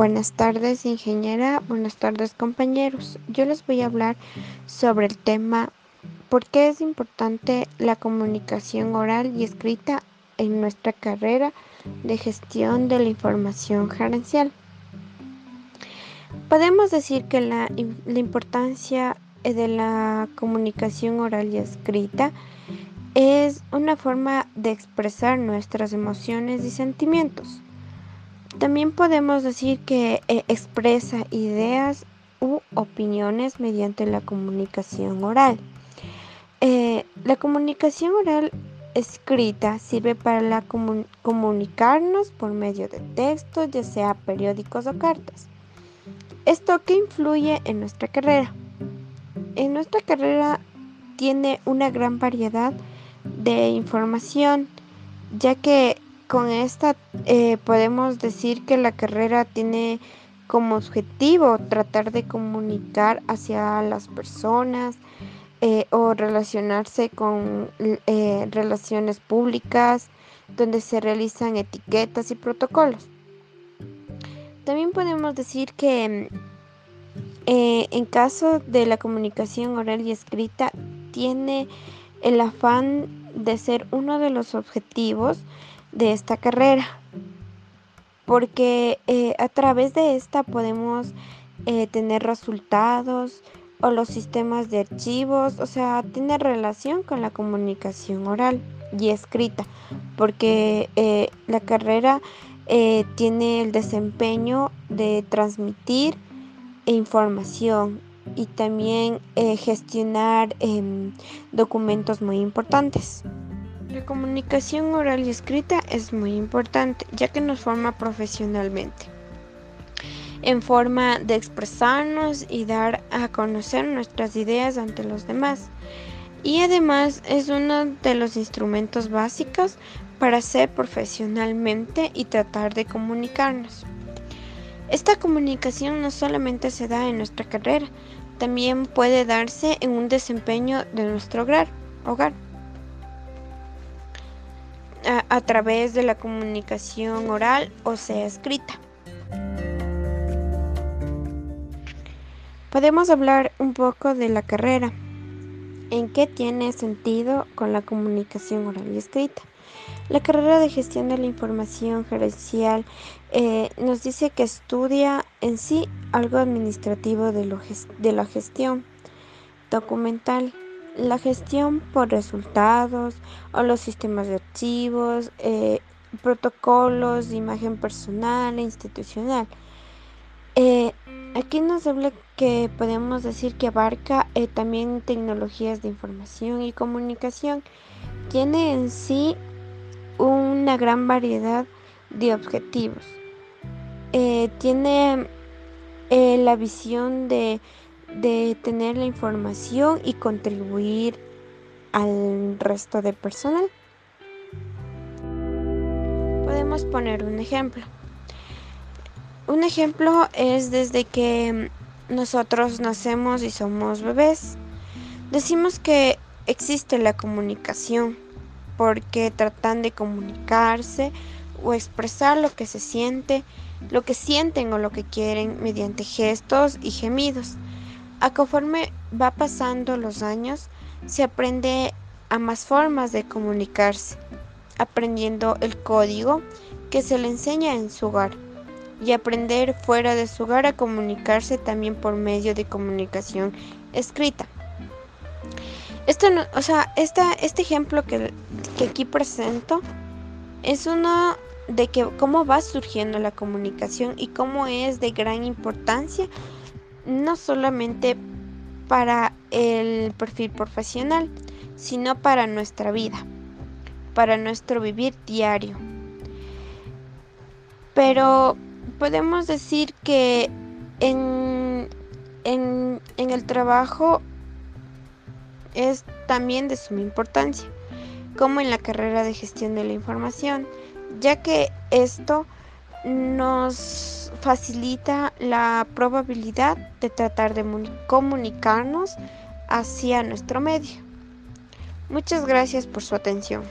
Buenas tardes, ingeniera. Buenas tardes, compañeros. Yo les voy a hablar sobre el tema ¿Por qué es importante la comunicación oral y escrita en nuestra carrera de gestión de la información gerencial? Podemos decir que la, la importancia de la comunicación oral y escrita es una forma de expresar nuestras emociones y sentimientos también podemos decir que eh, expresa ideas u opiniones mediante la comunicación oral. Eh, la comunicación oral escrita sirve para comunicarnos por medio de textos, ya sea periódicos o cartas. ¿Esto qué influye en nuestra carrera? En nuestra carrera tiene una gran variedad de información, ya que con esta eh, podemos decir que la carrera tiene como objetivo tratar de comunicar hacia las personas eh, o relacionarse con eh, relaciones públicas donde se realizan etiquetas y protocolos. También podemos decir que en caso de la comunicación oral y escrita tiene el afán de ser uno de los objetivos de esta carrera porque eh, a través de esta podemos eh, tener resultados o los sistemas de archivos, o sea, tiene relación con la comunicación oral y escrita, porque eh, la carrera tiene el desempeño de transmitir información y también gestionar em, documentos muy importantes. La comunicación oral y escrita es muy importante ya que nos forma profesionalmente en forma de expresarnos y dar a conocer nuestras ideas ante los demás. Y además es uno de los instrumentos básicos para ser profesionalmente y tratar de comunicarnos. Esta comunicación no solamente se da en nuestra carrera, también puede darse en un desempeño de nuestro hogar. A, través de la comunicación oral o sea escrita. Podemos hablar un poco de la carrera. ¿En qué tiene sentido con la comunicación oral y escrita? La carrera de gestión de la información gerencial eh, nos dice que estudia en sí algo administrativo de, de la gestión documental la gestión por resultados o los sistemas de archivos, eh, protocolos de imagen personal e institucional. Eh, aquí nos habla que podemos decir que abarca eh, también tecnologías de información y comunicación. Tiene en sí una gran variedad de objetivos. tiene la visión de de tener la información y contribuir al resto de personal. Podemos poner un ejemplo. Un ejemplo es desde que nosotros nacemos y somos bebés. Decimos que existe la comunicación porque tratan de comunicarse o expresar lo que se siente, lo que sienten o lo que quieren mediante gestos y gemidos. A conforme va pasando los años, se aprende a más formas de comunicarse, aprendiendo el código que se le enseña en su hogar y aprender fuera de su hogar a comunicarse también por medio de comunicación escrita. Esto o sea, este ejemplo que, que aquí presento es uno de que cómo va surgiendo la comunicación y cómo es de gran importancia no solamente para el perfil profesional, sino para nuestra vida, para nuestro vivir diario. Pero podemos decir que en, en, en el trabajo es también de suma importancia, como en la carrera de gestión de la información, ya que esto nos facilita la probabilidad de tratar de comunicarnos hacia nuestro medio. Muchas gracias por su atención.